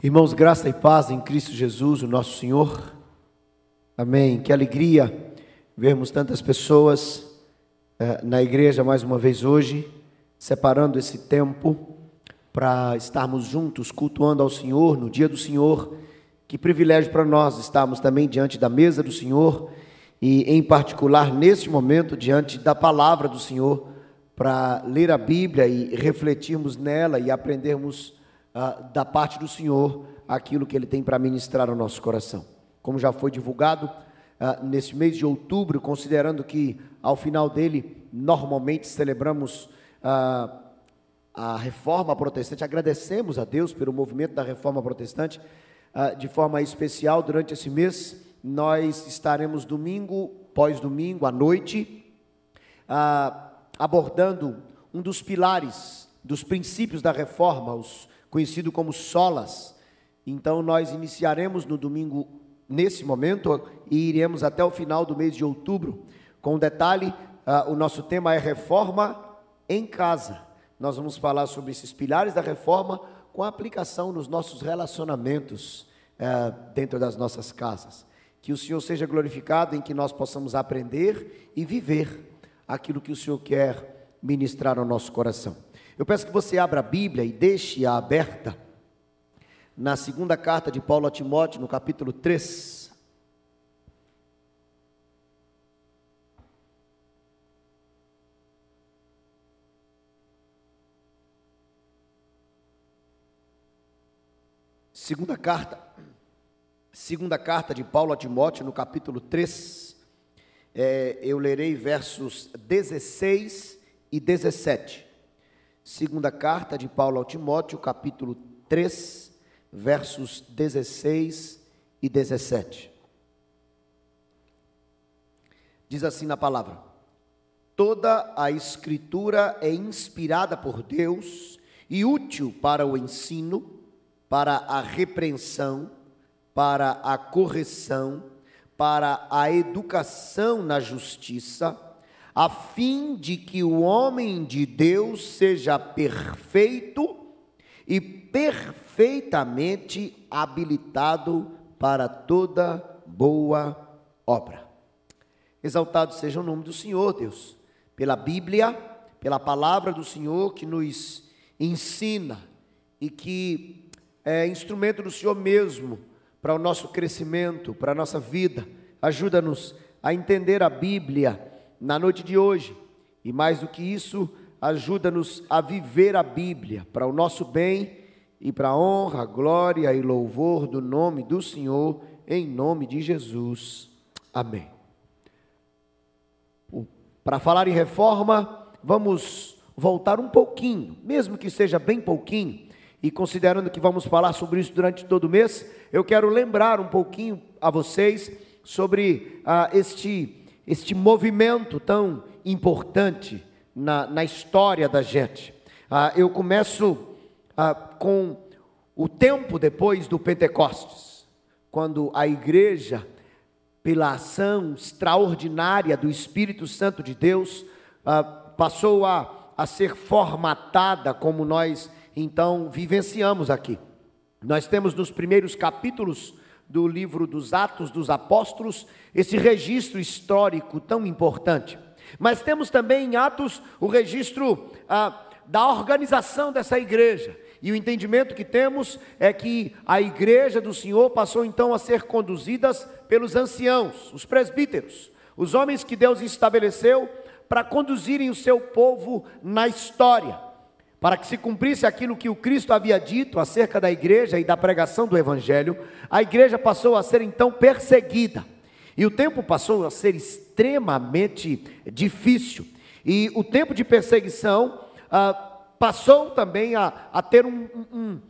Irmãos, graça e paz em Cristo Jesus, o nosso Senhor. Amém. Que alegria vermos tantas pessoas eh, na igreja mais uma vez hoje, separando esse tempo para estarmos juntos cultuando ao Senhor no dia do Senhor. Que privilégio para nós estarmos também diante da mesa do Senhor e, em particular, neste momento, diante da palavra do Senhor, para ler a Bíblia e refletirmos nela e aprendermos ah, da parte do Senhor aquilo que Ele tem para ministrar ao nosso coração. Como já foi divulgado ah, nesse mês de outubro, considerando que ao final dele normalmente celebramos ah, a reforma protestante, agradecemos a Deus pelo movimento da reforma protestante, ah, de forma especial durante esse mês. Nós estaremos domingo, pós-domingo, à noite, abordando um dos pilares, dos princípios da reforma, os conhecido como solas. Então nós iniciaremos no domingo nesse momento e iremos até o final do mês de outubro. Com detalhe, uh, o nosso tema é reforma em casa. Nós vamos falar sobre esses pilares da reforma com aplicação nos nossos relacionamentos uh, dentro das nossas casas. Que o Senhor seja glorificado em que nós possamos aprender e viver aquilo que o Senhor quer ministrar ao nosso coração. Eu peço que você abra a Bíblia e deixe-a aberta na segunda carta de Paulo a Timóteo, no capítulo 3. Segunda carta, segunda carta de Paulo a Timóteo, no capítulo 3, é, eu lerei versos 16 e 17. Segunda carta de Paulo ao Timóteo, capítulo 3, versos 16 e 17. Diz assim na palavra: Toda a escritura é inspirada por Deus e útil para o ensino, para a repreensão, para a correção, para a educação na justiça, a fim de que o homem de Deus seja perfeito e perfeitamente habilitado para toda boa obra. Exaltado seja o nome do Senhor, Deus, pela Bíblia, pela palavra do Senhor que nos ensina e que é instrumento do Senhor mesmo para o nosso crescimento, para a nossa vida. Ajuda-nos a entender a Bíblia na noite de hoje. E mais do que isso, ajuda-nos a viver a Bíblia para o nosso bem e para a honra, glória e louvor do nome do Senhor, em nome de Jesus. Amém. Para falar em reforma, vamos voltar um pouquinho, mesmo que seja bem pouquinho, e considerando que vamos falar sobre isso durante todo o mês, eu quero lembrar um pouquinho a vocês sobre ah, este este movimento tão importante na, na história da gente. Ah, eu começo ah, com o tempo depois do Pentecostes, quando a igreja, pela ação extraordinária do Espírito Santo de Deus, ah, passou a, a ser formatada como nós então vivenciamos aqui. Nós temos nos primeiros capítulos do livro dos Atos dos Apóstolos, esse registro histórico tão importante. Mas temos também em Atos o registro ah, da organização dessa igreja. E o entendimento que temos é que a igreja do Senhor passou então a ser conduzidas pelos anciãos, os presbíteros, os homens que Deus estabeleceu para conduzirem o seu povo na história para que se cumprisse aquilo que o Cristo havia dito acerca da igreja e da pregação do Evangelho, a igreja passou a ser então perseguida. E o tempo passou a ser extremamente difícil. E o tempo de perseguição ah, passou também a, a ter um, um,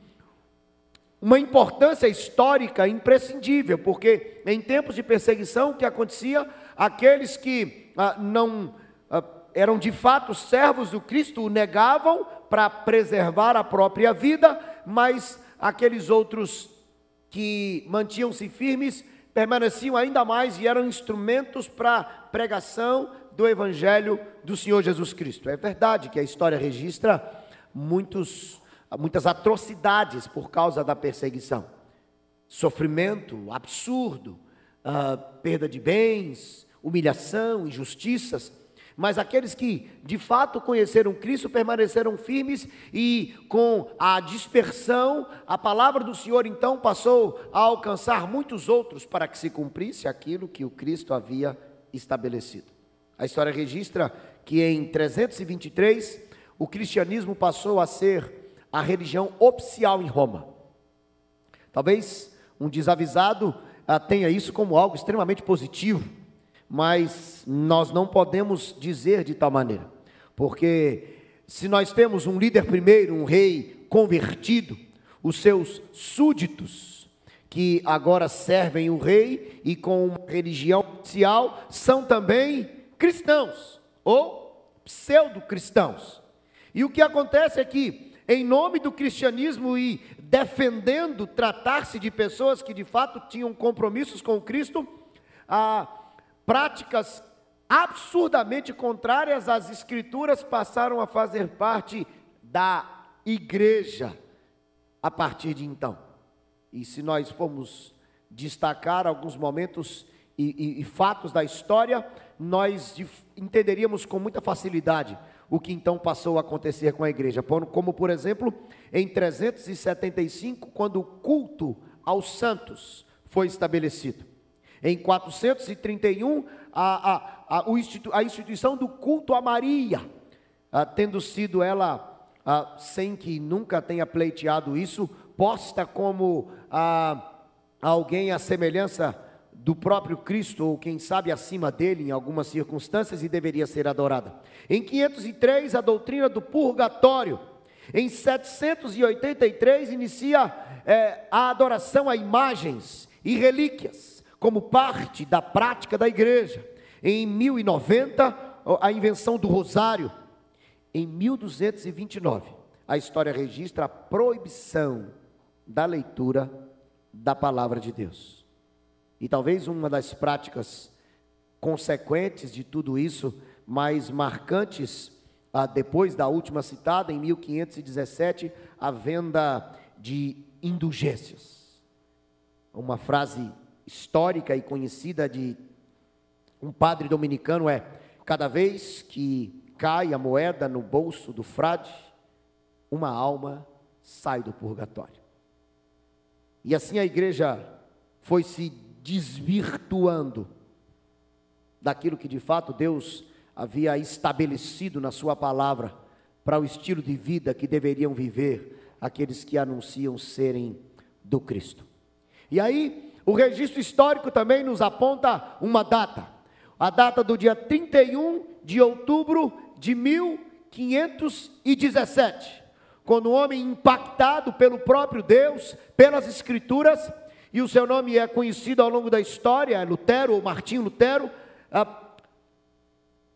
uma importância histórica imprescindível, porque em tempos de perseguição, o que acontecia? Aqueles que ah, não ah, eram de fato servos do Cristo o negavam para preservar a própria vida, mas aqueles outros que mantinham-se firmes permaneciam ainda mais e eram instrumentos para pregação do evangelho do Senhor Jesus Cristo. É verdade que a história registra muitos muitas atrocidades por causa da perseguição. Sofrimento absurdo, uh, perda de bens, humilhação, injustiças. Mas aqueles que de fato conheceram Cristo permaneceram firmes e com a dispersão, a palavra do Senhor então passou a alcançar muitos outros para que se cumprisse aquilo que o Cristo havia estabelecido. A história registra que em 323 o cristianismo passou a ser a religião oficial em Roma. Talvez um desavisado ah, tenha isso como algo extremamente positivo mas nós não podemos dizer de tal maneira, porque se nós temos um líder primeiro, um rei convertido, os seus súditos, que agora servem o rei e com uma religião oficial, são também cristãos ou pseudo-cristãos. E o que acontece é que, em nome do cristianismo e defendendo tratar-se de pessoas que de fato tinham compromissos com Cristo, a práticas absurdamente contrárias às Escrituras passaram a fazer parte da igreja a partir de então. E se nós formos destacar alguns momentos e, e, e fatos da história, nós entenderíamos com muita facilidade o que então passou a acontecer com a igreja. Como, por exemplo, em 375, quando o culto aos santos foi estabelecido. Em 431, a, a, a, a instituição do culto a Maria, a, tendo sido ela, sem que nunca tenha pleiteado isso, posta como alguém à semelhança do próprio Cristo, ou quem sabe acima dele em algumas circunstâncias, e deveria ser adorada. Em 503, a doutrina do purgatório. Em 783, inicia é, a adoração a imagens e relíquias como parte da prática da igreja. Em 1090, a invenção do rosário. Em 1229, a história registra a proibição da leitura da palavra de Deus. E talvez uma das práticas consequentes de tudo isso, mais marcantes, depois da última citada, em 1517, a venda de indulgências. Uma frase histórica e conhecida de um padre dominicano é: cada vez que cai a moeda no bolso do frade, uma alma sai do purgatório. E assim a igreja foi se desvirtuando daquilo que de fato Deus havia estabelecido na Sua palavra para o estilo de vida que deveriam viver aqueles que anunciam serem do Cristo. E aí, o registro histórico também nos aponta uma data, a data do dia 31 de outubro de 1517, quando o homem impactado pelo próprio Deus, pelas Escrituras, e o seu nome é conhecido ao longo da história, Lutero ou Martinho Lutero, ah,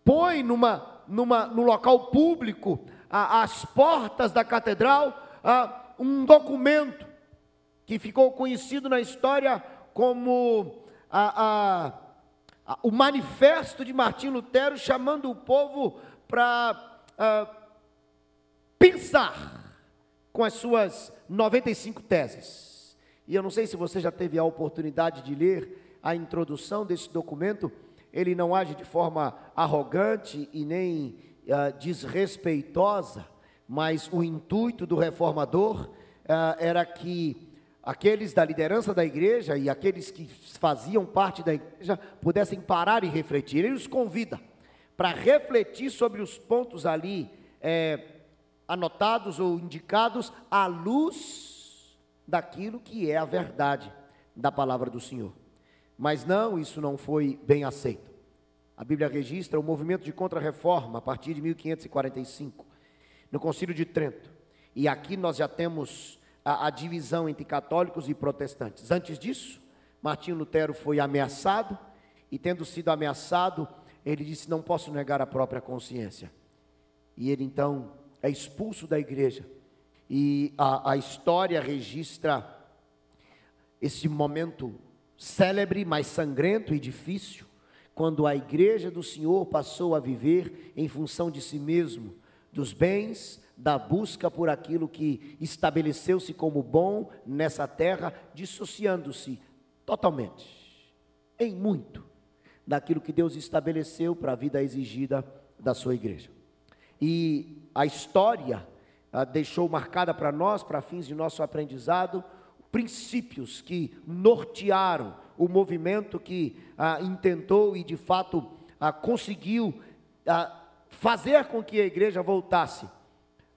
põe numa, numa, no local público, às portas da catedral, ah, um documento que ficou conhecido na história como a, a, a, o manifesto de Martim Lutero chamando o povo para pensar com as suas 95 teses. E eu não sei se você já teve a oportunidade de ler a introdução desse documento, ele não age de forma arrogante e nem uh, desrespeitosa, mas o intuito do reformador uh, era que aqueles da liderança da igreja e aqueles que faziam parte da igreja pudessem parar e refletir. Ele os convida para refletir sobre os pontos ali é, anotados ou indicados à luz daquilo que é a verdade da palavra do Senhor. Mas não, isso não foi bem aceito. A Bíblia registra o movimento de contra-reforma a partir de 1545, no Concílio de Trento. E aqui nós já temos a, a divisão entre católicos e protestantes. Antes disso, Martinho Lutero foi ameaçado, e tendo sido ameaçado, ele disse: Não posso negar a própria consciência. E ele então é expulso da igreja. E a, a história registra esse momento célebre, mas sangrento e difícil, quando a igreja do Senhor passou a viver em função de si mesmo, dos bens, da busca por aquilo que estabeleceu-se como bom nessa terra, dissociando-se totalmente, em muito, daquilo que Deus estabeleceu para a vida exigida da sua igreja. E a história deixou marcada para nós, para fins de nosso aprendizado, princípios que nortearam o movimento que ah, intentou e de fato conseguiu ah, fazer com que a igreja voltasse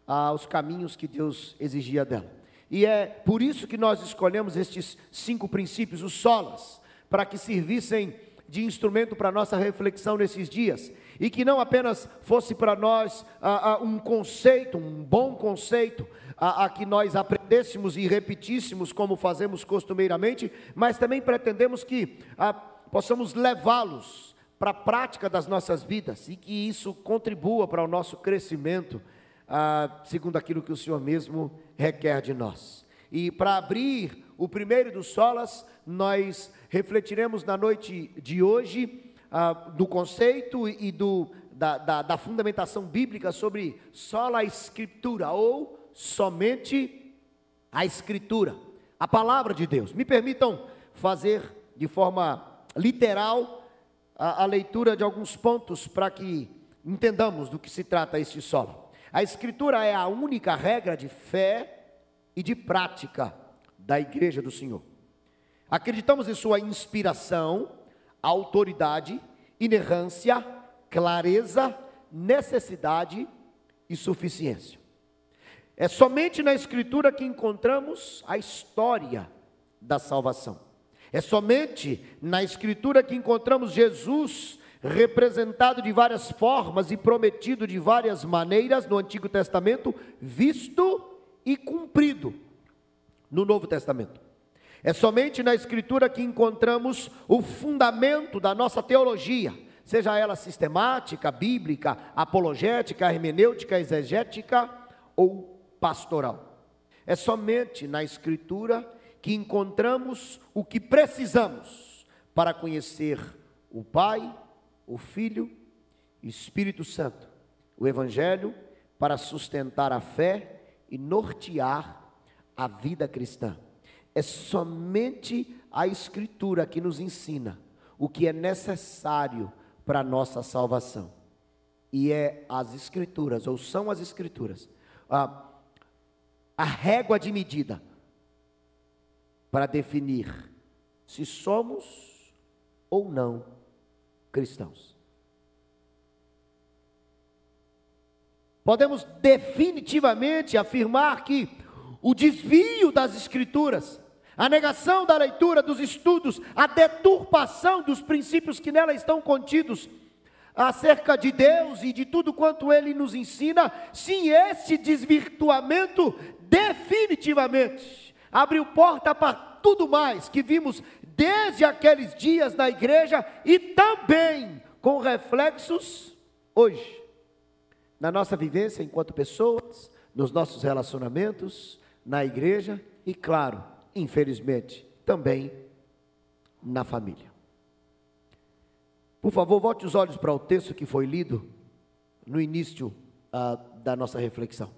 aos caminhos que Deus exigia dela. E é por isso que nós escolhemos estes cinco princípios, os solas, para que servissem de instrumento para nossa reflexão nesses dias e que não apenas fosse para nós ah, ah, um conceito, um bom conceito, a, a, que nós aprendêssemos e repetíssemos como fazemos costumeiramente, mas também pretendemos que ah, possamos levá-los para a prática das nossas vidas e que isso contribua para o nosso crescimento, ah, segundo aquilo que o Senhor mesmo requer de nós. E para abrir o primeiro dos solas, nós refletiremos na noite de hoje ah, do conceito e do, da, da, da fundamentação bíblica sobre sola escritura ou somente a Escritura, a palavra de Deus. Me permitam fazer de forma literal a, a leitura de alguns pontos para que entendamos do que se trata este solo. A Escritura é a única regra de fé e de prática da Igreja do Senhor. Acreditamos em sua inspiração, autoridade, inerrância, clareza, necessidade e suficiência. É somente na Escritura que encontramos a história da salvação. É somente na Escritura que encontramos Jesus representado de várias formas e prometido de várias maneiras no Antigo Testamento, visto e cumprido no Novo Testamento. É somente na Escritura que encontramos o fundamento da nossa teologia, seja ela sistemática, bíblica, apologética, hermenêutica, exegética ou pastoral. É somente na Escritura que encontramos o que precisamos para conhecer o Pai, o Filho e o Espírito Santo, o Evangelho, para sustentar a fé e nortear a vida cristã. É somente a Escritura que nos ensina o que é necessário para a nossa salvação. E é as Escrituras, ou são as Escrituras, ah, a régua de medida para definir se somos ou não cristãos. Podemos definitivamente afirmar que o desvio das Escrituras, a negação da leitura, dos estudos, a deturpação dos princípios que nela estão contidos, acerca de Deus e de tudo quanto Ele nos ensina, sim, esse desvirtuamento definitivamente abriu porta para tudo mais que vimos desde aqueles dias na igreja e também com reflexos hoje, na nossa vivência enquanto pessoas, nos nossos relacionamentos, na igreja e, claro, infelizmente, também na família. Por favor, volte os olhos para o texto que foi lido no início ah, da nossa reflexão.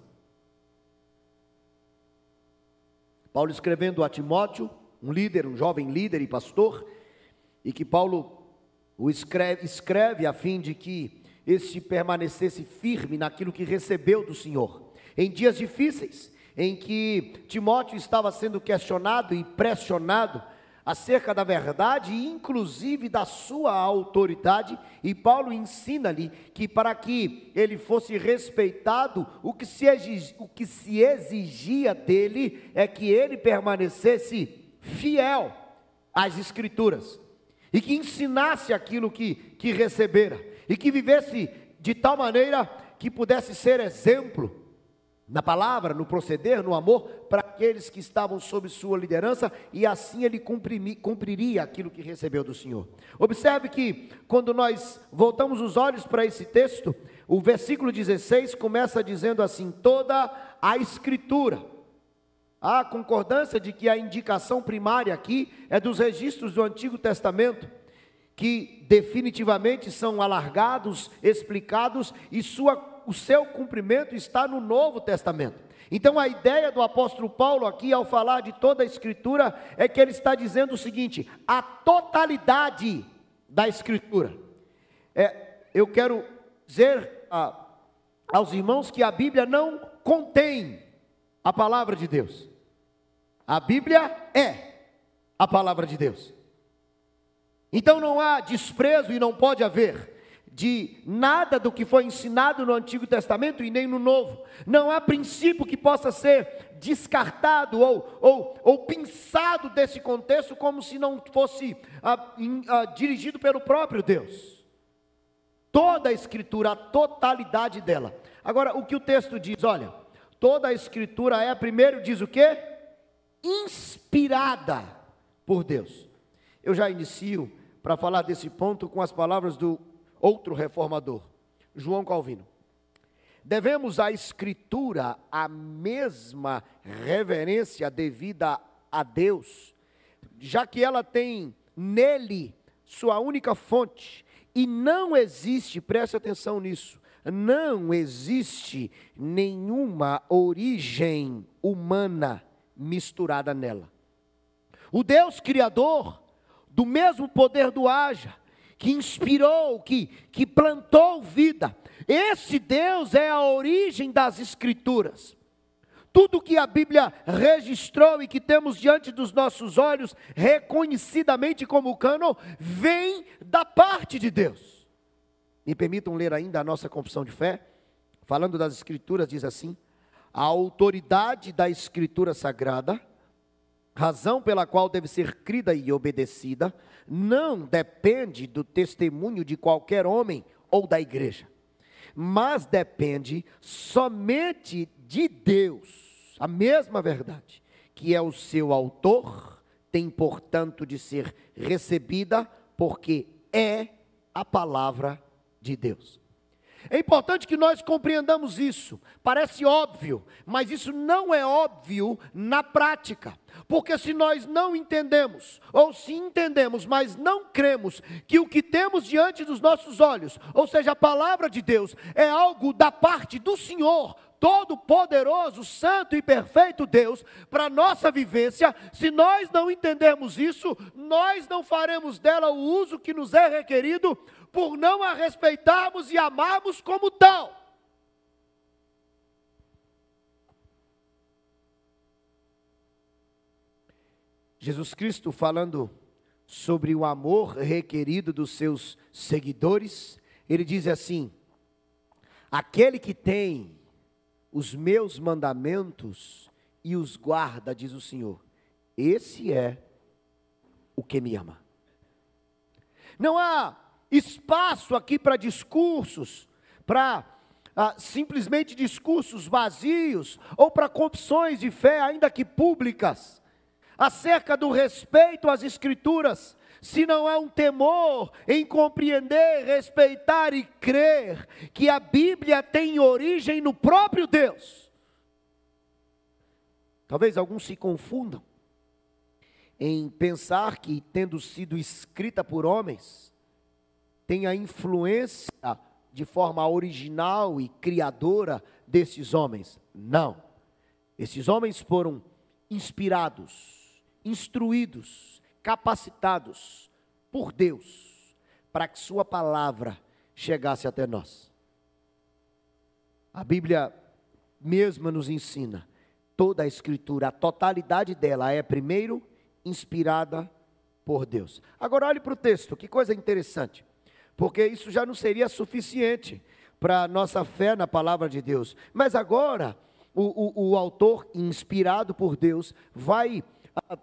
Paulo escrevendo a Timóteo, um líder, um jovem líder e pastor, e que Paulo o escreve, escreve a fim de que este permanecesse firme naquilo que recebeu do Senhor. Em dias difíceis, em que Timóteo estava sendo questionado e pressionado acerca da verdade e inclusive da sua autoridade, e Paulo ensina-lhe que para que ele fosse respeitado, o que, se exigia, o que se exigia dele é que ele permanecesse fiel às escrituras, e que ensinasse aquilo que, que recebera, e que vivesse de tal maneira que pudesse ser exemplo na palavra, no proceder, no amor, para aqueles que estavam sob sua liderança, e assim ele cumpriria aquilo que recebeu do Senhor. Observe que, quando nós voltamos os olhos para esse texto, o versículo 16 começa dizendo assim: toda a Escritura. Há concordância de que a indicação primária aqui é dos registros do Antigo Testamento, que definitivamente são alargados, explicados, e sua o seu cumprimento está no Novo Testamento. Então a ideia do apóstolo Paulo aqui, ao falar de toda a Escritura, é que ele está dizendo o seguinte: a totalidade da Escritura. É, eu quero dizer a, aos irmãos que a Bíblia não contém a palavra de Deus. A Bíblia é a palavra de Deus. Então não há desprezo e não pode haver de nada do que foi ensinado no Antigo Testamento e nem no Novo. Não há princípio que possa ser descartado ou, ou, ou pensado desse contexto como se não fosse ah, ah, dirigido pelo próprio Deus. Toda a Escritura, a totalidade dela. Agora, o que o texto diz, olha, toda a Escritura é, primeiro diz o que? Inspirada por Deus. Eu já inicio para falar desse ponto com as palavras do outro reformador, João Calvino. Devemos à Escritura a mesma reverência devida a Deus, já que ela tem nele sua única fonte, e não existe, preste atenção nisso, não existe nenhuma origem humana misturada nela. O Deus Criador, do mesmo poder do haja, que inspirou, que, que plantou vida. Esse Deus é a origem das Escrituras. Tudo que a Bíblia registrou e que temos diante dos nossos olhos, reconhecidamente como cânon, vem da parte de Deus. Me permitam ler ainda a nossa confissão de fé, falando das Escrituras, diz assim: a autoridade da Escritura Sagrada, razão pela qual deve ser crida e obedecida, não depende do testemunho de qualquer homem ou da igreja, mas depende somente de Deus, a mesma verdade, que é o seu autor, tem portanto de ser recebida, porque é a palavra de Deus. É importante que nós compreendamos isso. Parece óbvio, mas isso não é óbvio na prática. Porque se nós não entendemos, ou se entendemos, mas não cremos que o que temos diante dos nossos olhos, ou seja, a palavra de Deus, é algo da parte do Senhor, Todo-Poderoso, Santo e Perfeito Deus, para nossa vivência, se nós não entendermos isso, nós não faremos dela o uso que nos é requerido, por não a respeitarmos e amarmos como tal. Jesus Cristo falando sobre o amor requerido dos seus seguidores, ele diz assim: Aquele que tem os meus mandamentos e os guarda, diz o Senhor, esse é o que me ama. Não há espaço aqui para discursos, para ah, simplesmente discursos vazios, ou para confissões de fé, ainda que públicas, acerca do respeito às Escrituras, se não há um temor em compreender, respeitar e crer que a Bíblia tem origem no próprio Deus. Talvez alguns se confundam em pensar que, tendo sido escrita por homens, tem a influência de forma original e criadora desses homens. Não. Esses homens foram inspirados, instruídos, capacitados por Deus para que Sua palavra chegasse até nós. A Bíblia mesma nos ensina toda a Escritura, a totalidade dela é primeiro inspirada por Deus. Agora olhe para o texto, que coisa interessante porque isso já não seria suficiente para a nossa fé na palavra de Deus. Mas agora, o, o, o autor, inspirado por Deus, vai ah,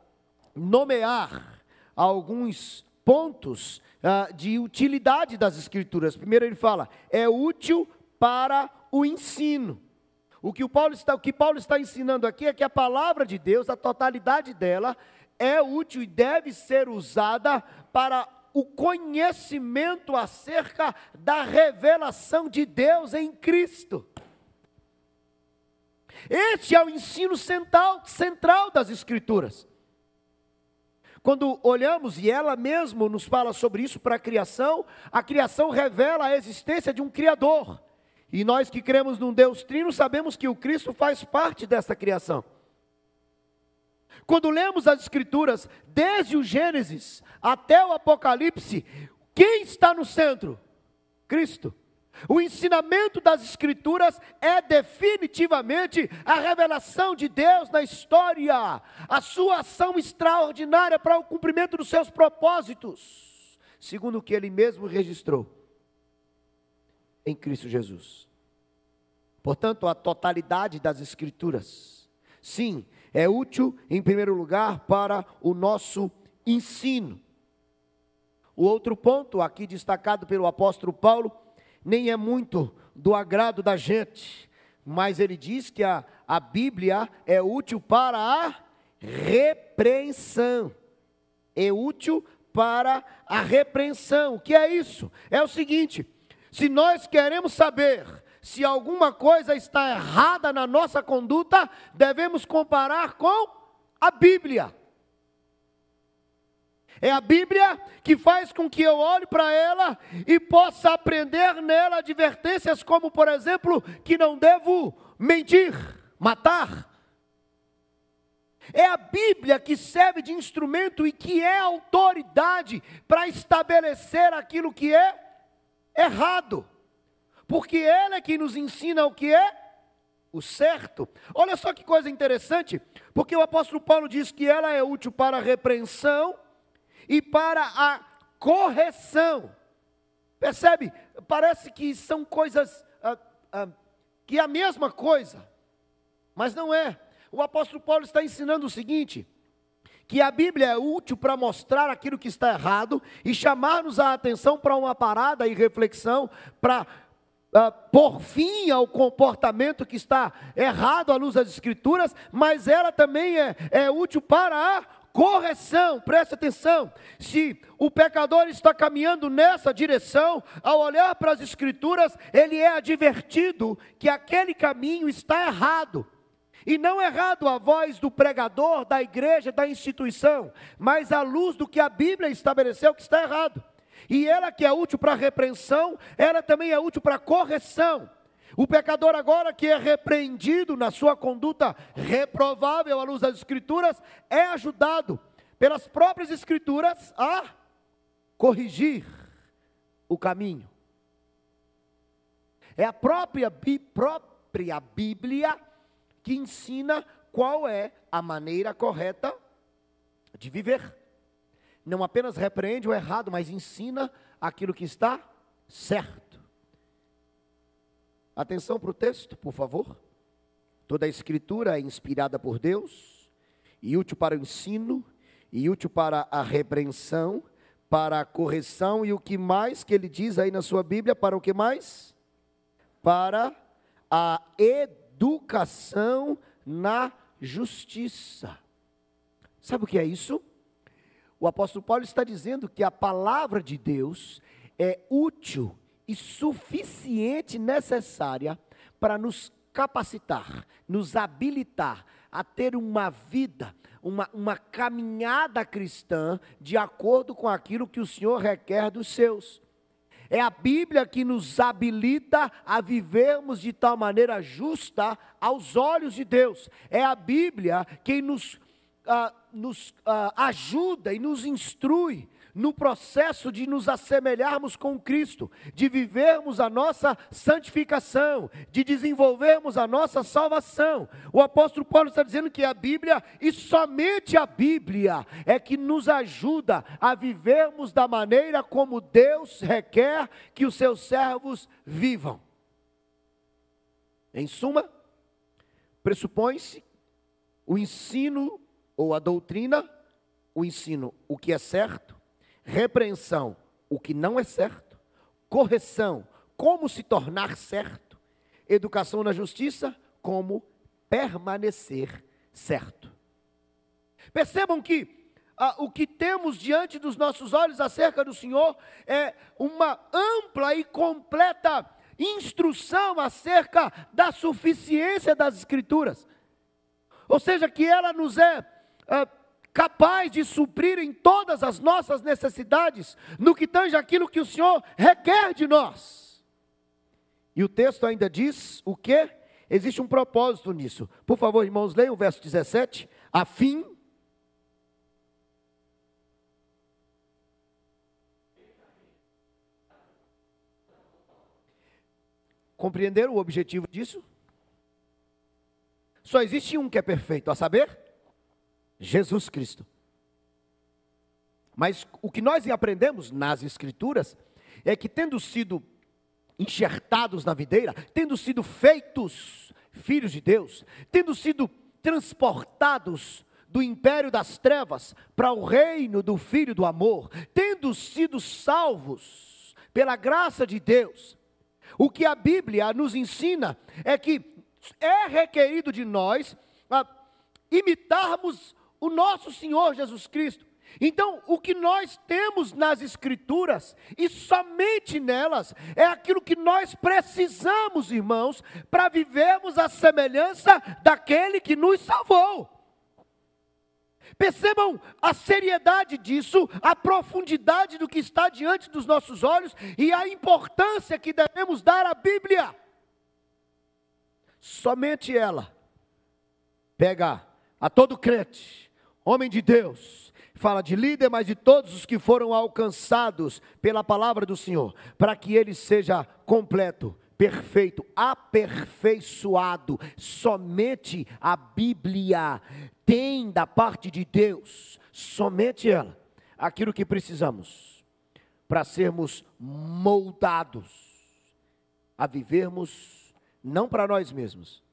nomear alguns pontos ah, de utilidade das Escrituras. Primeiro, ele fala: é útil para o ensino. O que, o Paulo está, o que Paulo está ensinando aqui é que a palavra de Deus, a totalidade dela, é útil e deve ser usada para o conhecimento acerca da revelação de Deus em Cristo. Este é o ensino central, central das Escrituras. Quando olhamos, e ela mesmo nos fala sobre isso para a criação, a criação revela a existência de um Criador. E nós que cremos num Deus trino, sabemos que o Cristo faz parte dessa criação. Quando lemos as Escrituras, desde o Gênesis até o Apocalipse, quem está no centro? Cristo. O ensinamento das Escrituras é definitivamente a revelação de Deus na história, a sua ação extraordinária para o cumprimento dos seus propósitos, segundo o que ele mesmo registrou em Cristo Jesus. Portanto, a totalidade das Escrituras, sim, é útil, em primeiro lugar, para o nosso ensino. O outro ponto, aqui destacado pelo apóstolo Paulo, nem é muito do agrado da gente, mas ele diz que a, a Bíblia é útil para a repreensão. É útil para a repreensão. O que é isso? É o seguinte: se nós queremos saber se alguma coisa está errada na nossa conduta, devemos comparar com a Bíblia. É a Bíblia que faz com que eu olhe para ela e possa aprender nela advertências como, por exemplo, que não devo mentir, matar. É a Bíblia que serve de instrumento e que é autoridade para estabelecer aquilo que é errado porque Ele é que nos ensina o que é o certo. Olha só que coisa interessante, porque o apóstolo Paulo diz que ela é útil para a repreensão e para a correção. Percebe? Parece que são coisas ah, ah, que é a mesma coisa, mas não é. O apóstolo Paulo está ensinando o seguinte: que a Bíblia é útil para mostrar aquilo que está errado e chamar-nos a atenção para uma parada e reflexão, para uh, por fim ao comportamento que está errado à luz das Escrituras, mas ela também é, é útil para a correção, preste atenção. Se o pecador está caminhando nessa direção, ao olhar para as Escrituras, ele é advertido que aquele caminho está errado. E não errado a voz do pregador, da igreja, da instituição, mas à luz do que a Bíblia estabeleceu que está errado. E ela que é útil para repreensão, ela também é útil para correção. O pecador agora que é repreendido na sua conduta reprovável à luz das escrituras, é ajudado pelas próprias escrituras a corrigir o caminho. É a própria, própria Bíblia que ensina qual é a maneira correta de viver não apenas repreende o errado, mas ensina aquilo que está certo. Atenção para o texto, por favor. Toda a escritura é inspirada por Deus e útil para o ensino, e útil para a repreensão, para a correção e o que mais que ele diz aí na sua Bíblia, para o que mais? Para a educação na justiça. Sabe o que é isso? O apóstolo Paulo está dizendo que a palavra de Deus é útil e suficiente necessária para nos capacitar, nos habilitar a ter uma vida, uma, uma caminhada cristã de acordo com aquilo que o Senhor requer dos seus. É a Bíblia que nos habilita a vivermos de tal maneira justa aos olhos de Deus. É a Bíblia quem nos ah, nos ah, ajuda e nos instrui no processo de nos assemelharmos com Cristo, de vivermos a nossa santificação, de desenvolvermos a nossa salvação. O apóstolo Paulo está dizendo que a Bíblia, e somente a Bíblia, é que nos ajuda a vivermos da maneira como Deus requer que os seus servos vivam. Em suma, pressupõe-se o ensino ou a doutrina, o ensino, o que é certo, repreensão, o que não é certo, correção, como se tornar certo, educação na justiça, como permanecer certo. Percebam que ah, o que temos diante dos nossos olhos acerca do Senhor é uma ampla e completa instrução acerca da suficiência das Escrituras. Ou seja, que ela nos é ah, capaz de suprir em todas as nossas necessidades, no que tange aquilo que o Senhor requer de nós. E o texto ainda diz o quê? Existe um propósito nisso. Por favor, irmãos, leiam o verso 17. A fim. Compreenderam o objetivo disso? Só existe um que é perfeito, a saber, Jesus Cristo. Mas o que nós aprendemos nas Escrituras é que, tendo sido enxertados na videira, tendo sido feitos filhos de Deus, tendo sido transportados do império das trevas para o reino do Filho do amor, tendo sido salvos pela graça de Deus, o que a Bíblia nos ensina é que é requerido de nós imitarmos o nosso Senhor Jesus Cristo. Então, o que nós temos nas Escrituras, e somente nelas, é aquilo que nós precisamos, irmãos, para vivermos a semelhança daquele que nos salvou. Percebam a seriedade disso, a profundidade do que está diante dos nossos olhos e a importância que devemos dar à Bíblia. Somente ela pega a todo crente, homem de Deus, fala de líder, mas de todos os que foram alcançados pela palavra do Senhor, para que ele seja completo, perfeito, aperfeiçoado. Somente a Bíblia tem da parte de Deus, somente ela, aquilo que precisamos para sermos moldados a vivermos não para nós mesmos,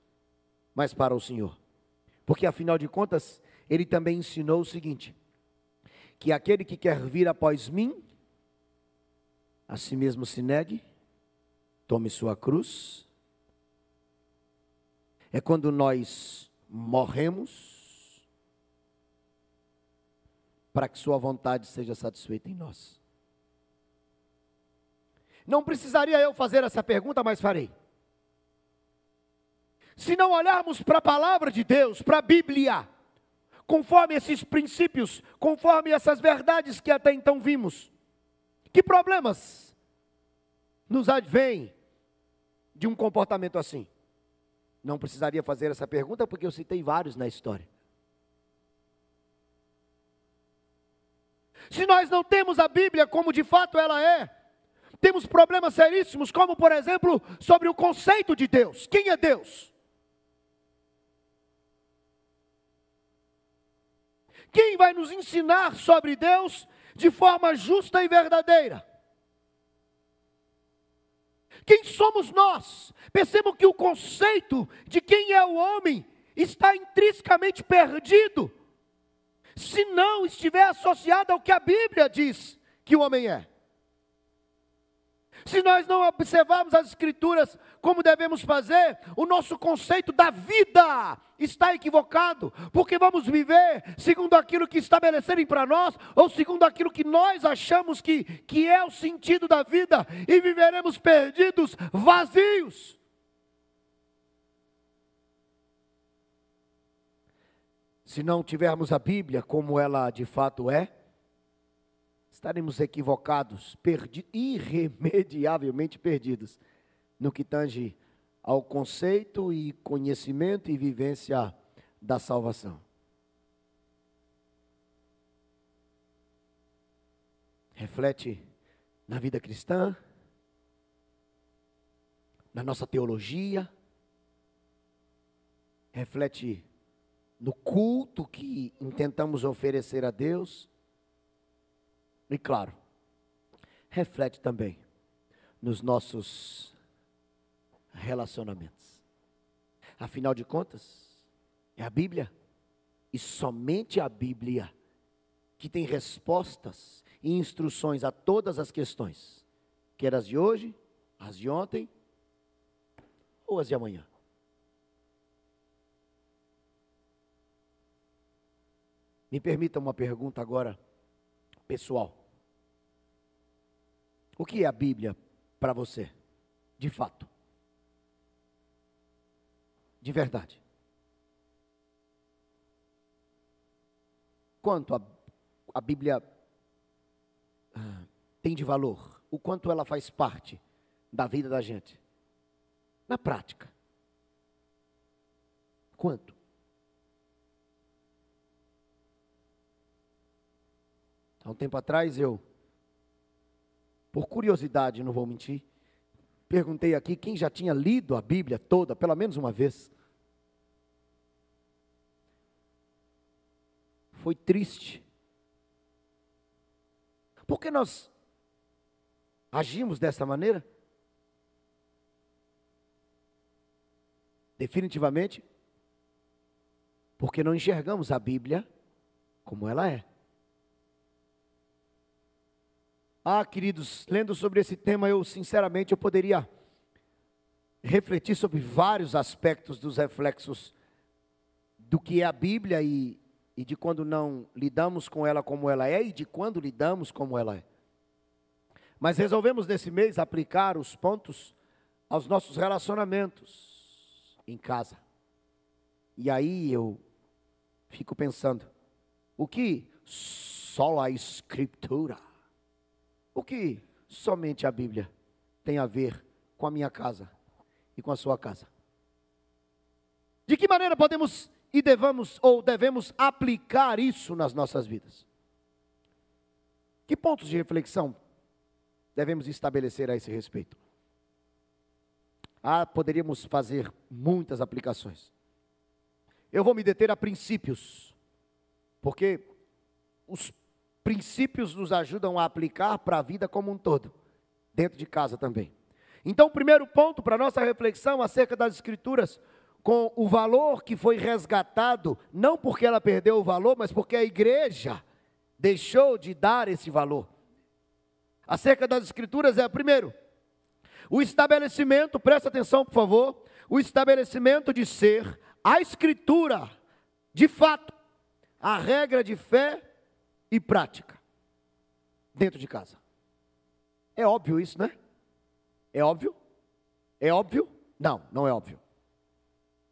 mas para o Senhor. Porque afinal de contas, ele também ensinou o seguinte: que aquele que quer vir após mim, a si mesmo se negue, tome sua cruz. É quando nós morremos para que sua vontade seja satisfeita em nós. Não precisaria eu fazer essa pergunta, mas farei. Se não olharmos para a palavra de Deus, para a Bíblia, conforme esses princípios, conforme essas verdades que até então vimos. Que problemas nos advêm de um comportamento assim? Não precisaria fazer essa pergunta porque eu citei vários na história. Se nós não temos a Bíblia como de fato ela é, temos problemas seríssimos, como por exemplo, sobre o conceito de Deus. Quem é Deus? Quem vai nos ensinar sobre Deus de forma justa e verdadeira? Quem somos nós? Percebam que o conceito de quem é o homem está intrinsecamente perdido, se não estiver associado ao que a Bíblia diz que o homem é. Se nós não observarmos as Escrituras como devemos fazer, o nosso conceito da vida está equivocado, porque vamos viver segundo aquilo que estabelecerem para nós, ou segundo aquilo que nós achamos que, que é o sentido da vida, e viveremos perdidos, vazios. Se não tivermos a Bíblia como ela de fato é, estaremos equivocados, perdi, irremediavelmente perdidos no que tange ao conceito e conhecimento e vivência da salvação. Reflete na vida cristã, na nossa teologia, reflete no culto que intentamos oferecer a Deus e claro, reflete também nos nossos relacionamentos. Afinal de contas, é a Bíblia e somente a Bíblia que tem respostas e instruções a todas as questões, quer as de hoje, as de ontem ou as de amanhã. Me permita uma pergunta agora pessoal. O que é a Bíblia para você? De fato. De verdade. Quanto a, a Bíblia ah, tem de valor? O quanto ela faz parte da vida da gente? Na prática. Quanto? Há um tempo atrás eu, por curiosidade, não vou mentir, perguntei aqui quem já tinha lido a Bíblia toda, pelo menos uma vez. Foi triste. Por que nós agimos dessa maneira? Definitivamente, porque não enxergamos a Bíblia como ela é. Ah, queridos, lendo sobre esse tema, eu sinceramente eu poderia refletir sobre vários aspectos dos reflexos do que é a Bíblia e, e de quando não lidamos com ela como ela é e de quando lidamos como ela é. Mas resolvemos nesse mês aplicar os pontos aos nossos relacionamentos em casa. E aí eu fico pensando, o que só a escritura o que somente a Bíblia tem a ver com a minha casa e com a sua casa? De que maneira podemos e devemos ou devemos aplicar isso nas nossas vidas? Que pontos de reflexão devemos estabelecer a esse respeito? Ah, poderíamos fazer muitas aplicações. Eu vou me deter a princípios, porque os princípios nos ajudam a aplicar para a vida como um todo, dentro de casa também. Então, o primeiro ponto para nossa reflexão acerca das Escrituras, com o valor que foi resgatado, não porque ela perdeu o valor, mas porque a igreja deixou de dar esse valor. Acerca das Escrituras é, primeiro, o estabelecimento, presta atenção por favor, o estabelecimento de ser a Escritura, de fato, a regra de fé e prática dentro de casa. É óbvio isso, né? É óbvio? É óbvio? Não, não é óbvio.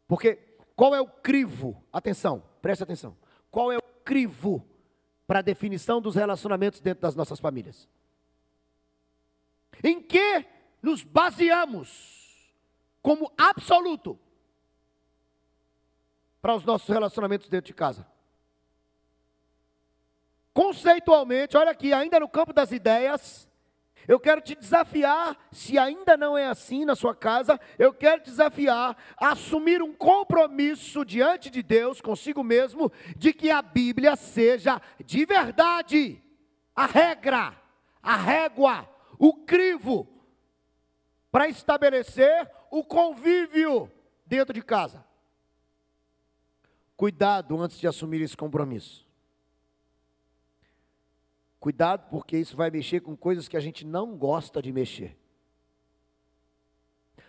Porque qual é o crivo? Atenção, preste atenção. Qual é o crivo para a definição dos relacionamentos dentro das nossas famílias? Em que nos baseamos como absoluto para os nossos relacionamentos dentro de casa? Conceitualmente, olha aqui, ainda no campo das ideias, eu quero te desafiar, se ainda não é assim na sua casa, eu quero desafiar a assumir um compromisso diante de Deus, consigo mesmo, de que a Bíblia seja de verdade a regra, a régua, o crivo, para estabelecer o convívio dentro de casa. Cuidado antes de assumir esse compromisso. Cuidado, porque isso vai mexer com coisas que a gente não gosta de mexer.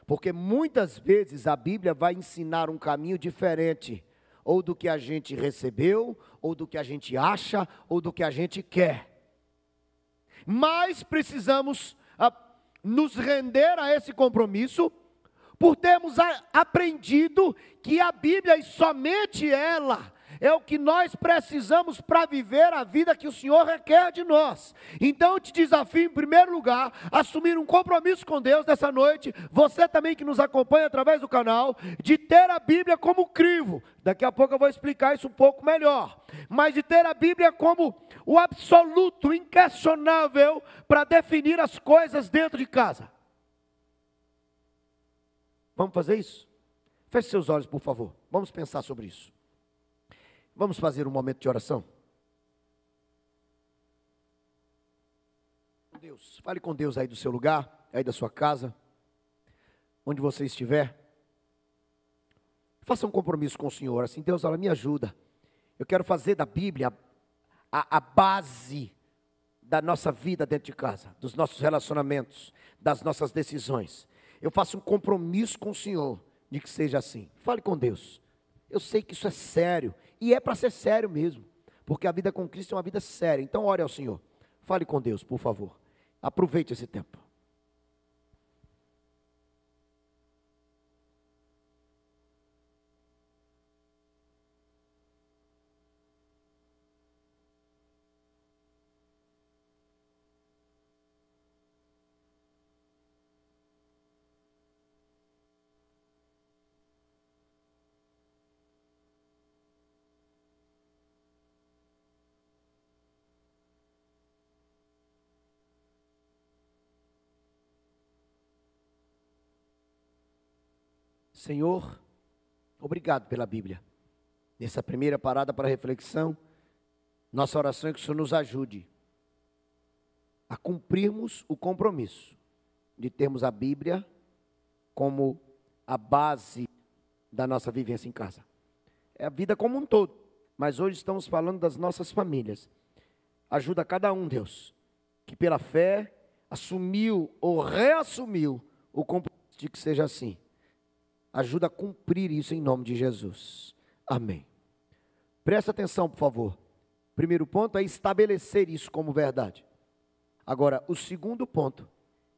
Porque muitas vezes a Bíblia vai ensinar um caminho diferente, ou do que a gente recebeu, ou do que a gente acha, ou do que a gente quer. Mas precisamos a, nos render a esse compromisso, por termos a, aprendido que a Bíblia e somente ela é o que nós precisamos para viver a vida que o Senhor requer de nós. Então eu te desafio, em primeiro lugar, a assumir um compromisso com Deus nessa noite, você também que nos acompanha através do canal, de ter a Bíblia como crivo. Daqui a pouco eu vou explicar isso um pouco melhor. Mas de ter a Bíblia como o absoluto, inquestionável, para definir as coisas dentro de casa. Vamos fazer isso? Feche seus olhos, por favor. Vamos pensar sobre isso. Vamos fazer um momento de oração? Deus, fale com Deus aí do seu lugar, aí da sua casa, onde você estiver. Faça um compromisso com o Senhor, assim, Deus, olha, me ajuda. Eu quero fazer da Bíblia a, a base da nossa vida dentro de casa, dos nossos relacionamentos, das nossas decisões. Eu faço um compromisso com o Senhor de que seja assim. Fale com Deus. Eu sei que isso é sério, e é para ser sério mesmo, porque a vida com Cristo é uma vida séria. Então, ore ao Senhor. Fale com Deus, por favor. Aproveite esse tempo. Senhor, obrigado pela Bíblia. Nessa primeira parada para reflexão, nossa oração é que o Senhor nos ajude a cumprirmos o compromisso de termos a Bíblia como a base da nossa vivência em casa. É a vida como um todo. Mas hoje estamos falando das nossas famílias. Ajuda cada um, Deus, que pela fé assumiu ou reassumiu o compromisso de que seja assim. Ajuda a cumprir isso em nome de Jesus. Amém. Presta atenção, por favor. Primeiro ponto é estabelecer isso como verdade. Agora, o segundo ponto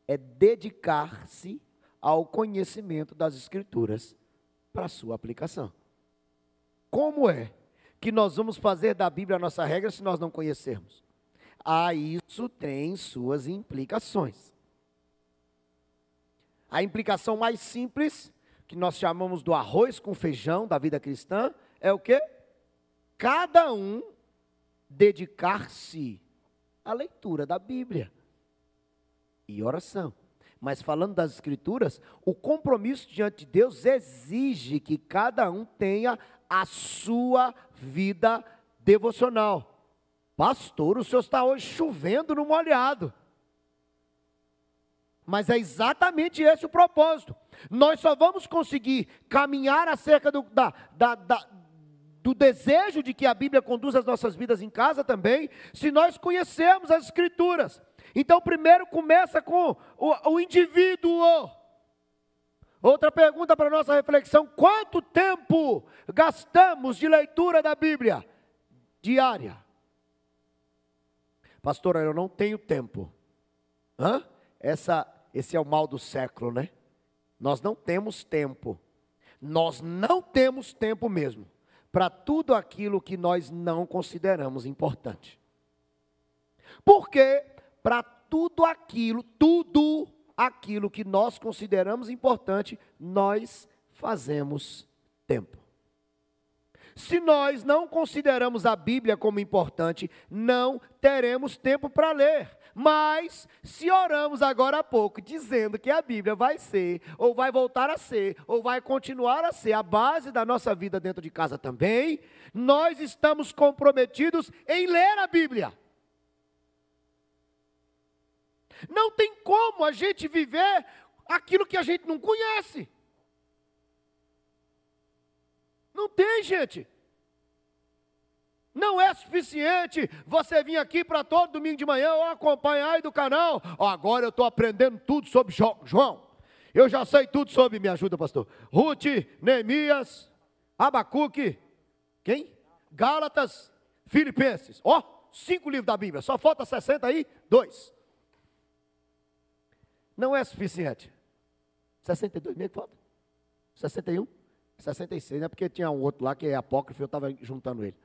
é dedicar-se ao conhecimento das Escrituras para sua aplicação. Como é que nós vamos fazer da Bíblia a nossa regra se nós não conhecermos? Ah, isso tem suas implicações. A implicação mais simples, que nós chamamos do arroz com feijão da vida cristã, é o que? Cada um dedicar-se à leitura da Bíblia e oração. Mas falando das Escrituras, o compromisso diante de Deus exige que cada um tenha a sua vida devocional. Pastor, o senhor está hoje chovendo no molhado. Mas é exatamente esse o propósito. Nós só vamos conseguir caminhar acerca do, da, da, da, do desejo de que a Bíblia conduza as nossas vidas em casa também, se nós conhecermos as Escrituras. Então, primeiro começa com o, o indivíduo. Outra pergunta para nossa reflexão: quanto tempo gastamos de leitura da Bíblia diária? Pastor, eu não tenho tempo. Hã? Essa, esse é o mal do século, né? Nós não temos tempo. Nós não temos tempo mesmo para tudo aquilo que nós não consideramos importante. Porque para tudo aquilo, tudo aquilo que nós consideramos importante, nós fazemos tempo. Se nós não consideramos a Bíblia como importante, não teremos tempo para ler. Mas, se oramos agora há pouco, dizendo que a Bíblia vai ser, ou vai voltar a ser, ou vai continuar a ser a base da nossa vida dentro de casa também, nós estamos comprometidos em ler a Bíblia. Não tem como a gente viver aquilo que a gente não conhece. Não tem, gente. Não é suficiente você vir aqui para todo domingo de manhã ou acompanhar aí do canal. Oh, agora eu estou aprendendo tudo sobre João. Eu já sei tudo sobre, me ajuda, pastor. Ruth, Neemias, Abacuque, quem? Gálatas, Filipenses. Ó, cinco livros da Bíblia. Só falta 60 aí, dois não é suficiente. 62 mesmo falta? 61? 66, não é porque tinha um outro lá que é apócrifo, eu estava juntando ele.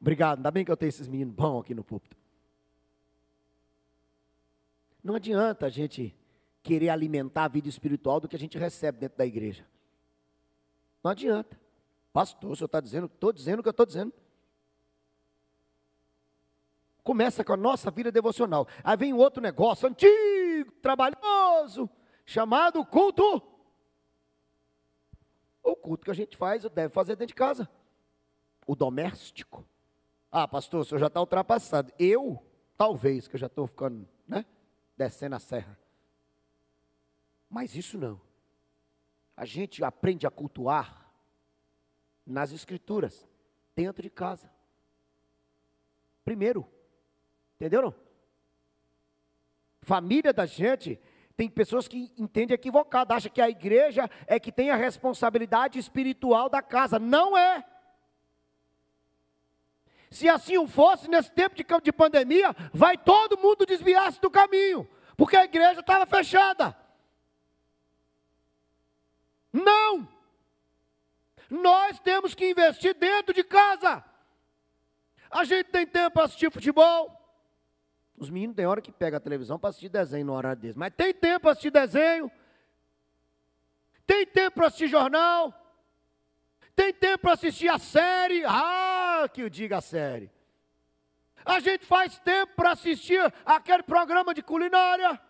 Obrigado, ainda bem que eu tenho esses meninos bons aqui no púlpito. Não adianta a gente querer alimentar a vida espiritual do que a gente recebe dentro da igreja. Não adianta. Pastor, o senhor está dizendo, estou dizendo o que eu estou dizendo. Começa com a nossa vida devocional. Aí vem outro negócio antigo, trabalhoso, chamado culto. O culto que a gente faz, deve fazer dentro de casa. O doméstico. Ah, pastor, o senhor já está ultrapassado. Eu, talvez, que eu já estou ficando, né? Descendo a serra. Mas isso não. A gente aprende a cultuar nas escrituras, dentro de casa. Primeiro, Entenderam? Família da gente, tem pessoas que entendem equivocado, acham que a igreja é que tem a responsabilidade espiritual da casa. Não é. Se assim o fosse, nesse tempo de, de pandemia, vai todo mundo desviar-se do caminho, porque a igreja estava fechada. Não! Nós temos que investir dentro de casa. A gente tem tempo para assistir futebol, os meninos têm hora que pega a televisão para assistir desenho no horário deles. Mas tem tempo para assistir desenho. Tem tempo para assistir jornal. Tem tempo para assistir a série. Ah, que eu diga a série. A gente faz tempo para assistir aquele programa de culinária.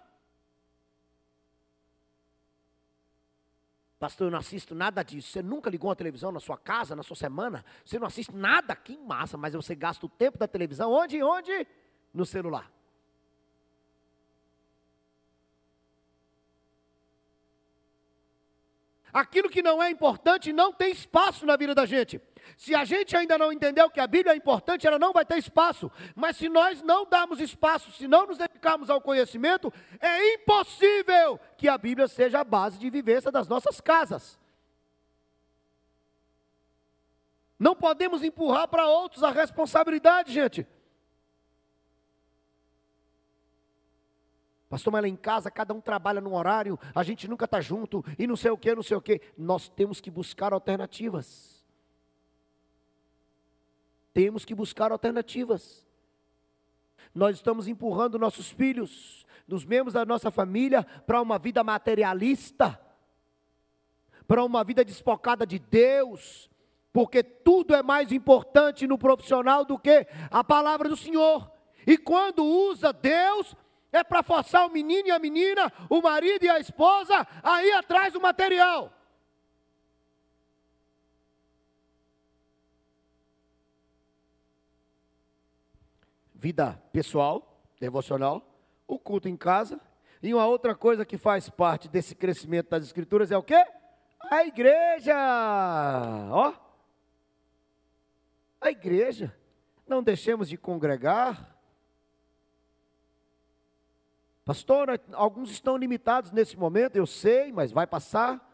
Pastor, eu não assisto nada disso. Você nunca ligou a televisão na sua casa, na sua semana? Você não assiste nada? Que massa, mas você gasta o tempo da televisão onde? Onde? No celular. Aquilo que não é importante não tem espaço na vida da gente. Se a gente ainda não entendeu que a Bíblia é importante, ela não vai ter espaço. Mas se nós não darmos espaço, se não nos dedicarmos ao conhecimento, é impossível que a Bíblia seja a base de vivência das nossas casas. Não podemos empurrar para outros a responsabilidade, gente. Pastor, mas lá em casa cada um trabalha num horário, a gente nunca está junto, e não sei o que, não sei o que. Nós temos que buscar alternativas. Temos que buscar alternativas. Nós estamos empurrando nossos filhos, dos membros da nossa família, para uma vida materialista, para uma vida despocada de Deus, porque tudo é mais importante no profissional do que a palavra do Senhor. E quando usa Deus, é para forçar o menino e a menina, o marido e a esposa a ir atrás do material. Vida pessoal, devocional, o culto em casa. E uma outra coisa que faz parte desse crescimento das escrituras é o quê? A igreja. Ó. A igreja. Não deixemos de congregar Pastor, alguns estão limitados nesse momento, eu sei, mas vai passar.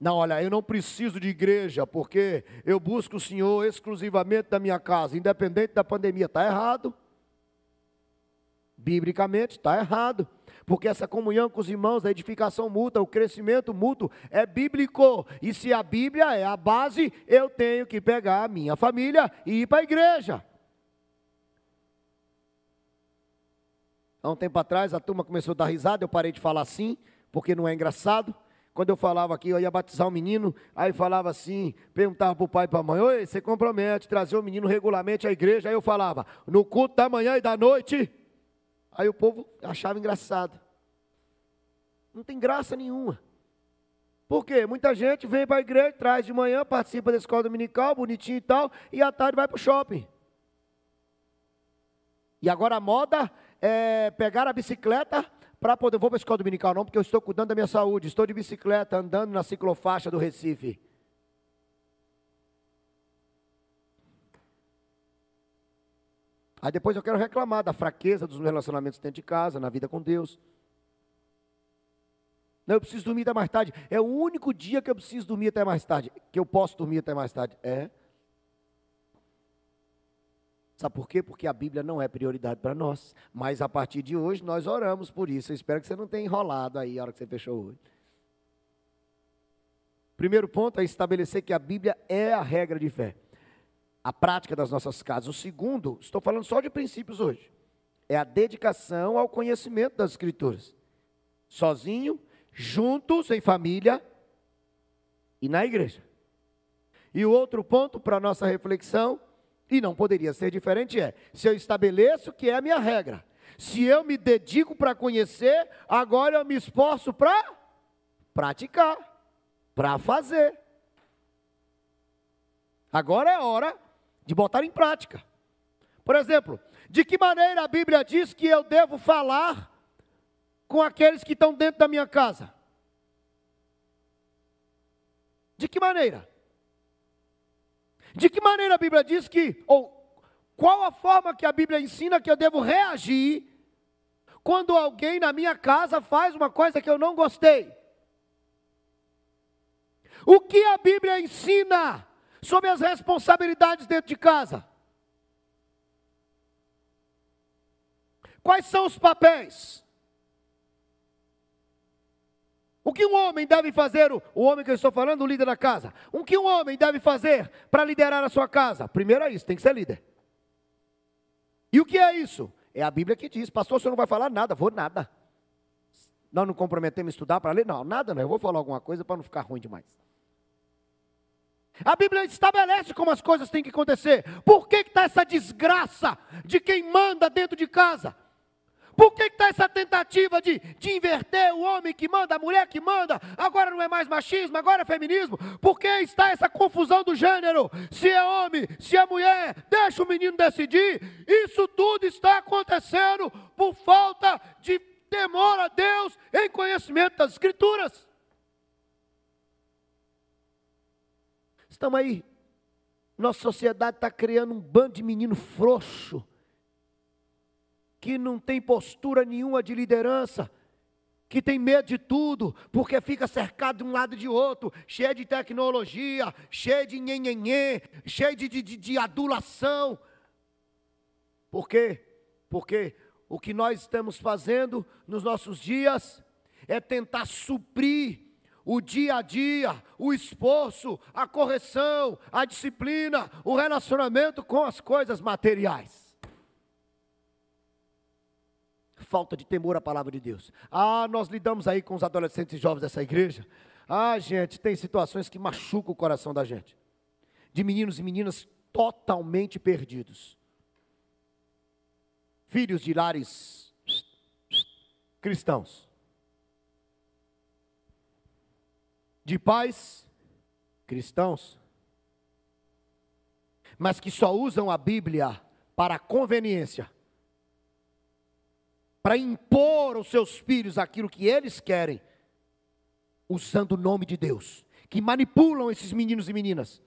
Não, olha, eu não preciso de igreja, porque eu busco o Senhor exclusivamente da minha casa, independente da pandemia. Está errado. Biblicamente, está errado. Porque essa comunhão com os irmãos, a edificação mútua, o crescimento mútuo é bíblico. E se a Bíblia é a base, eu tenho que pegar a minha família e ir para a igreja. Há um tempo atrás a turma começou a dar risada, eu parei de falar assim, porque não é engraçado. Quando eu falava aqui, eu ia batizar um menino, aí falava assim, perguntava para o pai e para a mãe, oi, você compromete trazer o menino regularmente à igreja? Aí eu falava, no culto da manhã e da noite. Aí o povo achava engraçado. Não tem graça nenhuma. Por quê? Muita gente vem para a igreja, traz de manhã, participa da escola dominical, bonitinho e tal, e à tarde vai para o shopping. E agora a moda é, pegar a bicicleta para poder. Vou para a escola dominical, não, porque eu estou cuidando da minha saúde. Estou de bicicleta andando na ciclofaixa do Recife. Aí depois eu quero reclamar da fraqueza dos meus relacionamentos dentro de casa, na vida com Deus. Não, eu preciso dormir até mais tarde. É o único dia que eu preciso dormir até mais tarde. Que eu posso dormir até mais tarde. É. Sabe por quê? Porque a Bíblia não é prioridade para nós. Mas a partir de hoje nós oramos por isso. Eu espero que você não tenha enrolado aí a hora que você fechou olho. Primeiro ponto é estabelecer que a Bíblia é a regra de fé. A prática das nossas casas. O segundo, estou falando só de princípios hoje, é a dedicação ao conhecimento das Escrituras. Sozinho, juntos, em família e na igreja. E o outro ponto para a nossa reflexão e não poderia ser diferente é, se eu estabeleço que é a minha regra, se eu me dedico para conhecer, agora eu me esforço para praticar, para fazer. Agora é hora de botar em prática. Por exemplo, de que maneira a Bíblia diz que eu devo falar com aqueles que estão dentro da minha casa? De que maneira? De que maneira a Bíblia diz que, ou qual a forma que a Bíblia ensina que eu devo reagir quando alguém na minha casa faz uma coisa que eu não gostei? O que a Bíblia ensina sobre as responsabilidades dentro de casa? Quais são os papéis? O que um homem deve fazer, o, homem que eu estou falando, o líder da casa, o que um homem deve fazer para liderar a sua casa? Primeiro é isso, tem que ser líder. E o que é isso? É a Bíblia que diz, pastor, você não vai falar nada, vou nada. Nós não comprometemos estudar para ler? Não, nada não, eu vou falar alguma coisa para não ficar ruim demais. A Bíblia estabelece como as coisas têm que acontecer. Por que está essa desgraça de quem manda dentro de casa? Por que está essa tentativa de, de inverter o homem que manda, a mulher que manda? Agora não é mais machismo, agora é feminismo. Por que está essa confusão do gênero? Se é homem, se é mulher, deixa o menino decidir. Isso tudo está acontecendo por falta de temor a Deus em conhecimento das Escrituras. Estamos aí. Nossa sociedade está criando um bando de menino frouxo que não tem postura nenhuma de liderança, que tem medo de tudo, porque fica cercado de um lado e de outro, cheio de tecnologia, cheio de nhenhenhê, cheio de, de, de adulação. Por quê? Porque o que nós estamos fazendo nos nossos dias é tentar suprir o dia a dia, o esforço, a correção, a disciplina, o relacionamento com as coisas materiais falta de temor à palavra de Deus. Ah, nós lidamos aí com os adolescentes e jovens dessa igreja. Ah, gente, tem situações que machucam o coração da gente. De meninos e meninas totalmente perdidos. Filhos de lares cristãos. De pais cristãos. Mas que só usam a Bíblia para conveniência para impor aos seus filhos aquilo que eles querem, usando o nome de Deus, que manipulam esses meninos e meninas.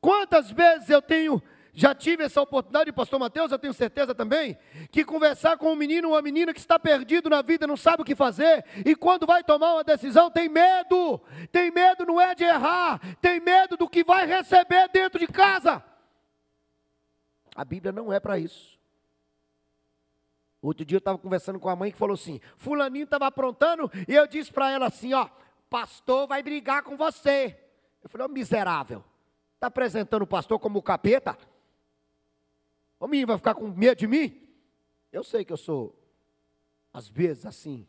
Quantas vezes eu tenho, já tive essa oportunidade, pastor Mateus, eu tenho certeza também, que conversar com um menino ou uma menina que está perdido na vida, não sabe o que fazer, e quando vai tomar uma decisão, tem medo, tem medo não é de errar, tem medo do que vai receber dentro de casa. A Bíblia não é para isso. Outro dia eu estava conversando com a mãe que falou assim: Fulaninho estava aprontando, e eu disse para ela assim: Ó, pastor vai brigar com você. Eu falei: Ó, miserável, está apresentando o pastor como capeta? O menino vai ficar com medo de mim? Eu sei que eu sou, às vezes, assim,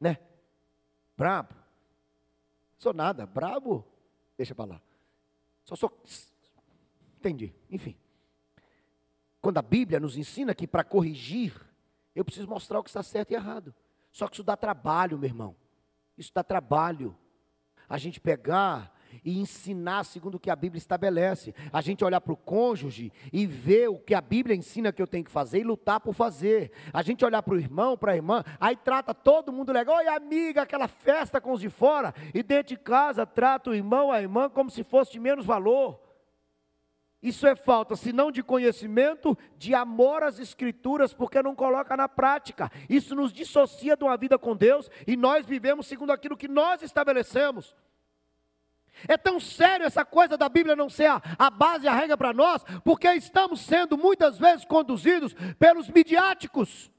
né? Brabo. Sou nada, brabo, deixa para lá. Só sou. Entendi, enfim. Quando a Bíblia nos ensina que para corrigir eu preciso mostrar o que está certo e errado. Só que isso dá trabalho, meu irmão. Isso dá trabalho. A gente pegar e ensinar segundo o que a Bíblia estabelece. A gente olhar para o cônjuge e ver o que a Bíblia ensina que eu tenho que fazer e lutar por fazer. A gente olhar para o irmão, para a irmã, aí trata todo mundo legal. Oi, amiga, aquela festa com os de fora. E dentro de casa trata o irmão, a irmã como se fosse de menos valor. Isso é falta, se não de conhecimento, de amor às Escrituras, porque não coloca na prática. Isso nos dissocia de uma vida com Deus e nós vivemos segundo aquilo que nós estabelecemos. É tão sério essa coisa da Bíblia não ser a, a base a regra para nós, porque estamos sendo muitas vezes conduzidos pelos midiáticos,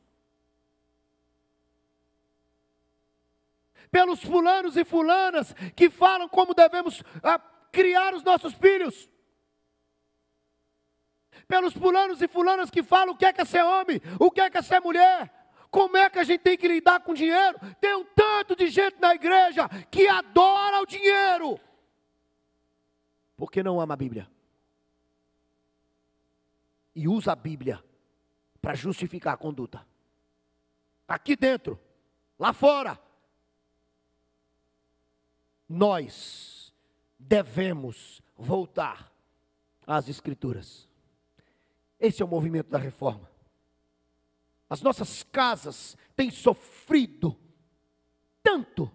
pelos fulanos e fulanas que falam como devemos ah, criar os nossos filhos pelos fulanos e fulanas que falam o que é que é ser homem, o que é que é ser mulher. Como é que a gente tem que lidar com dinheiro? Tem um tanto de gente na igreja que adora o dinheiro. Porque não ama a Bíblia. E usa a Bíblia para justificar a conduta. Aqui dentro, lá fora. Nós devemos voltar às Escrituras. Esse é o movimento da reforma. As nossas casas têm sofrido tanto.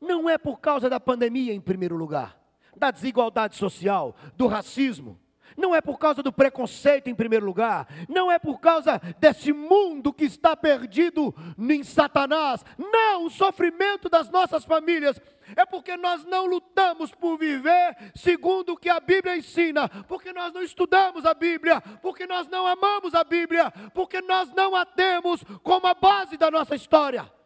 Não é por causa da pandemia, em primeiro lugar, da desigualdade social, do racismo, não é por causa do preconceito em primeiro lugar, não é por causa desse mundo que está perdido em Satanás, não, o sofrimento das nossas famílias é porque nós não lutamos por viver segundo o que a Bíblia ensina, porque nós não estudamos a Bíblia, porque nós não amamos a Bíblia, porque nós não a temos como a base da nossa história.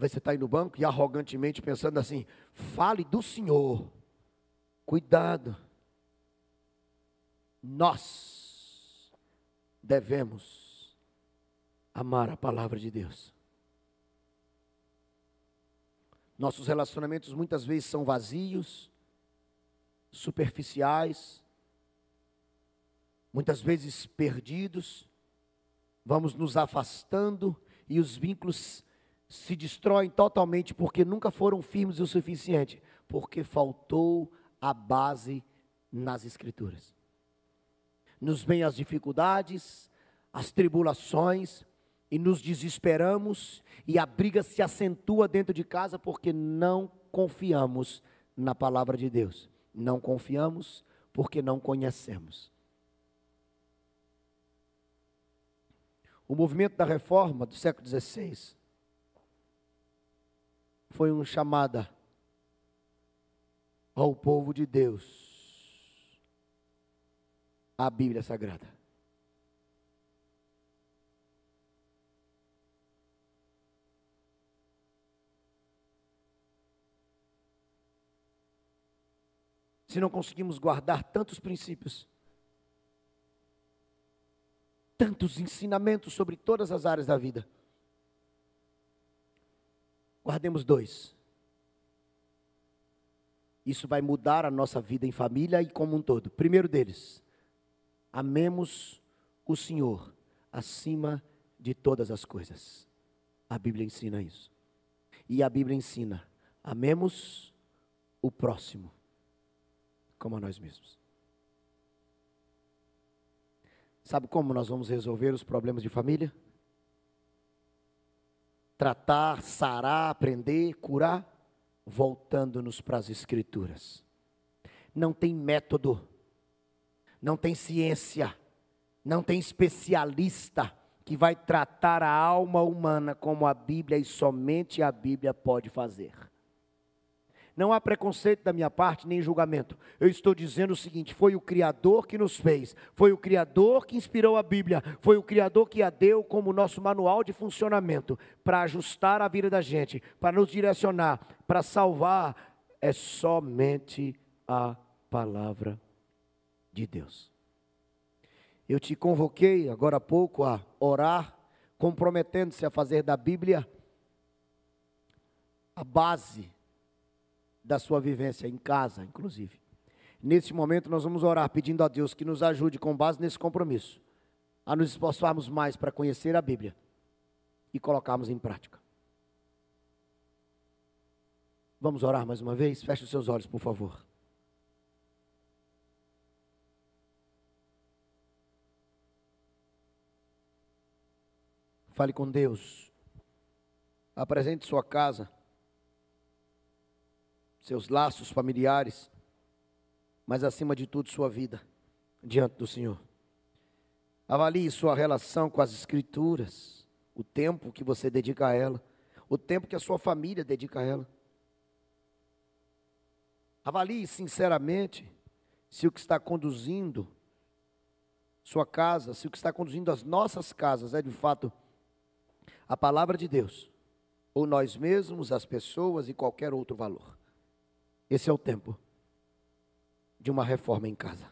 Talvez você está aí no banco e arrogantemente pensando assim: fale do Senhor. Cuidado. Nós devemos amar a palavra de Deus. Nossos relacionamentos muitas vezes são vazios, superficiais, muitas vezes perdidos, vamos nos afastando e os vínculos se destroem totalmente porque nunca foram firmes o suficiente, porque faltou a base nas Escrituras. Nos vêm as dificuldades, as tribulações, e nos desesperamos, e a briga se acentua dentro de casa porque não confiamos na palavra de Deus. Não confiamos porque não conhecemos. O movimento da reforma do século XVI foi uma chamada ao povo de Deus a Bíblia Sagrada. Se não conseguimos guardar tantos princípios, tantos ensinamentos sobre todas as áreas da vida, Guardemos dois. Isso vai mudar a nossa vida em família e como um todo. Primeiro deles, amemos o Senhor acima de todas as coisas. A Bíblia ensina isso. E a Bíblia ensina: amemos o próximo como a nós mesmos. Sabe como nós vamos resolver os problemas de família? Tratar, sarar, aprender, curar, voltando-nos para as Escrituras. Não tem método, não tem ciência, não tem especialista que vai tratar a alma humana como a Bíblia e somente a Bíblia pode fazer. Não há preconceito da minha parte, nem julgamento. Eu estou dizendo o seguinte: foi o Criador que nos fez, foi o Criador que inspirou a Bíblia, foi o Criador que a deu como nosso manual de funcionamento para ajustar a vida da gente, para nos direcionar, para salvar. É somente a palavra de Deus. Eu te convoquei agora há pouco a orar, comprometendo-se a fazer da Bíblia a base da sua vivência em casa, inclusive. Nesse momento, nós vamos orar pedindo a Deus que nos ajude, com base nesse compromisso, a nos esforçarmos mais para conhecer a Bíblia e colocarmos em prática. Vamos orar mais uma vez? Feche os seus olhos, por favor. Fale com Deus. Apresente sua casa seus laços familiares, mas acima de tudo sua vida diante do Senhor. Avalie sua relação com as Escrituras, o tempo que você dedica a ela, o tempo que a sua família dedica a ela. Avalie sinceramente se o que está conduzindo sua casa, se o que está conduzindo as nossas casas é de fato a palavra de Deus, ou nós mesmos, as pessoas e qualquer outro valor. Esse é o tempo de uma reforma em casa.